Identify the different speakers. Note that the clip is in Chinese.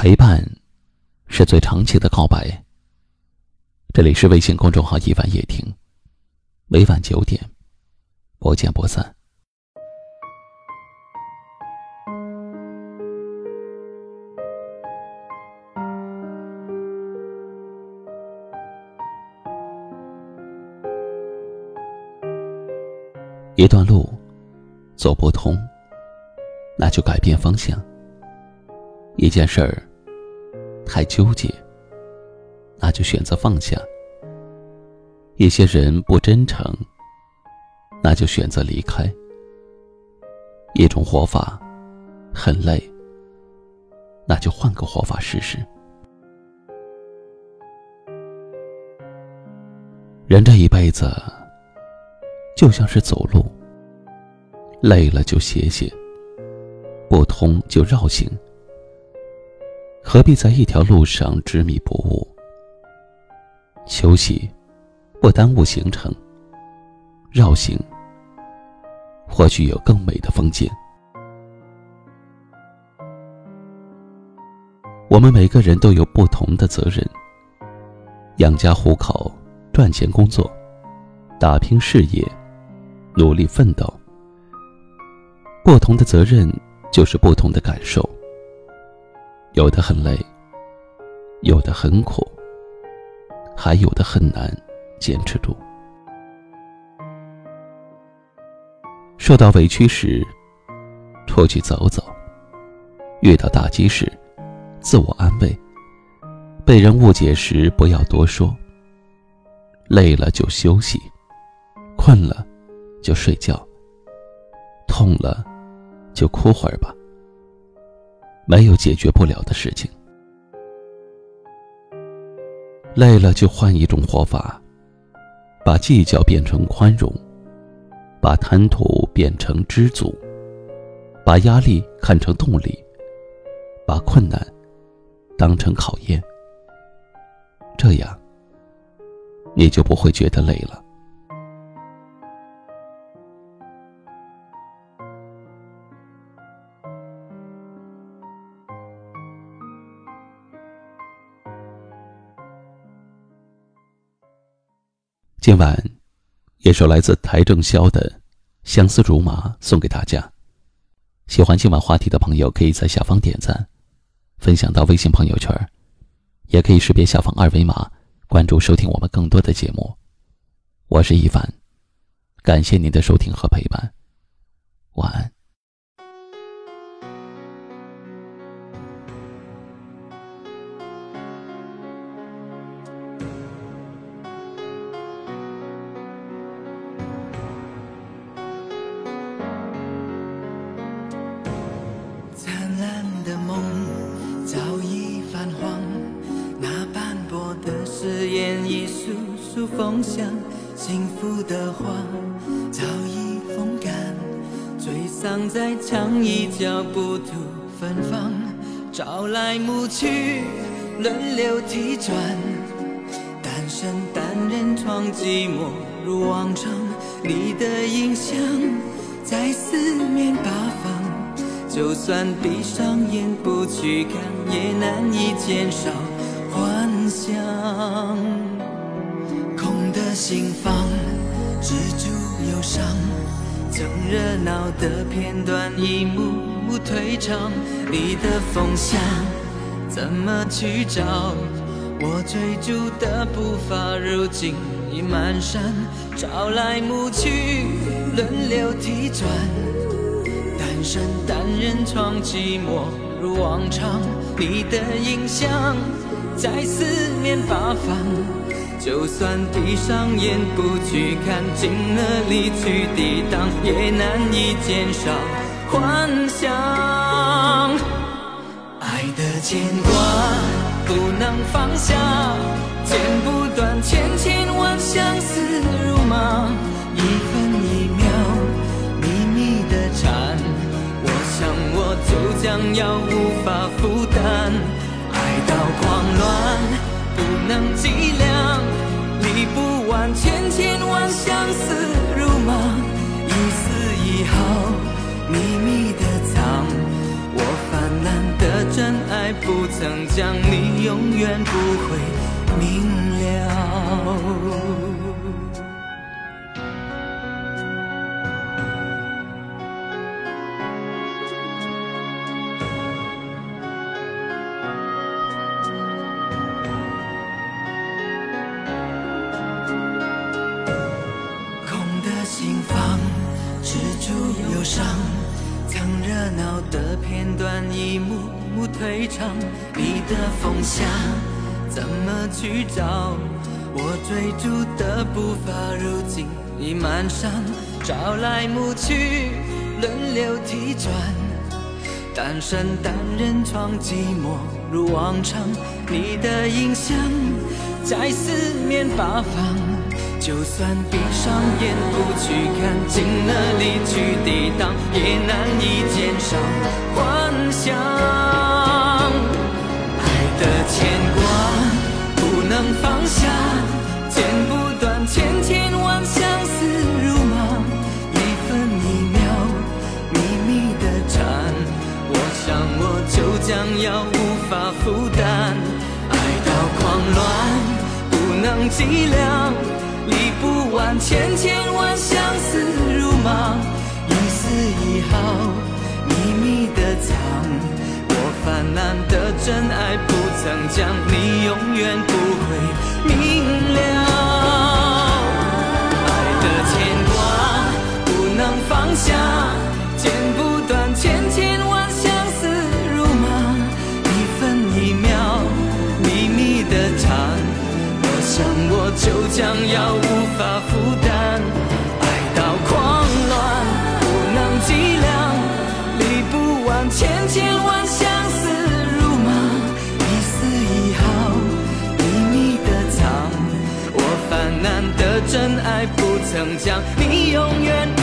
Speaker 1: 陪伴，是最长期的告白。这里是微信公众号“一晚夜听”，每晚九点，不见不散。一段路走不通，那就改变方向。一件事儿太纠结，那就选择放下；一些人不真诚，那就选择离开。一种活法很累，那就换个活法试试。人这一辈子就像是走路，累了就歇歇，不通就绕行。何必在一条路上执迷不悟？休息，不耽误行程；绕行，或许有更美的风景。我们每个人都有不同的责任：养家糊口、赚钱工作、打拼事业、努力奋斗。不同的责任，就是不同的感受。有的很累，有的很苦，还有的很难坚持住。受到委屈时，出去走走；遇到打击时，自我安慰；被人误解时，不要多说。累了就休息，困了就睡觉，痛了就哭会儿吧。没有解决不了的事情，累了就换一种活法，把计较变成宽容，把贪图变成知足，把压力看成动力，把困难当成考验，这样你就不会觉得累了。今晚，一首来自邰正宵的《相思竹马》送给大家。喜欢今晚话题的朋友，可以在下方点赞，分享到微信朋友圈，也可以识别下方二维码关注收听我们更多的节目。我是一凡，感谢您的收听和陪伴，晚安。
Speaker 2: 梦早已泛黄，那斑驳的誓言已簌簌风向，幸福的花早已风干，沮丧在墙一角，不吐芬芳，朝来暮去，轮流替转，单身单人床寂寞如往常，你的影像在四面八方，就算闭上眼不去看，也难以减少幻想。空的心房止住忧伤，将热闹的片段一幕幕退场。你的风向怎么去找？我追逐的步伐如今已蹒跚。朝来暮去，轮流替转。单身单人床，寂寞如往常。你的影像在四面八方。就算闭上眼不去看，尽了力去抵挡，也难以减少幻想。爱的牵挂不能放下，就将要无法负担，爱到狂乱不能计量。理不完千千万相思如麻，一丝一毫秘密的藏，我泛滥的真爱。不曾讲，你永远不会明了。忧伤，将热闹的片段一幕幕退场。你的风向怎么去找？我追逐的步伐如今已满上，朝来暮去，轮流替转。单身单人床，寂寞如往常。你的影像在四面八方。就算闭上眼不去看，尽了力去抵挡，也难以减少幻想。爱的牵挂不能放下，剪不断千千万相思如麻，一分一秒秘密的缠，我想我就将要无法负担。爱到狂乱不能计量。理不完千千万相思如麻，一丝一毫秘密的藏。我泛滥的真爱不曾将，你永远不会明了。千千万相思如麻，一丝一毫秘密的藏，我泛滥的真爱不曾将，你永远。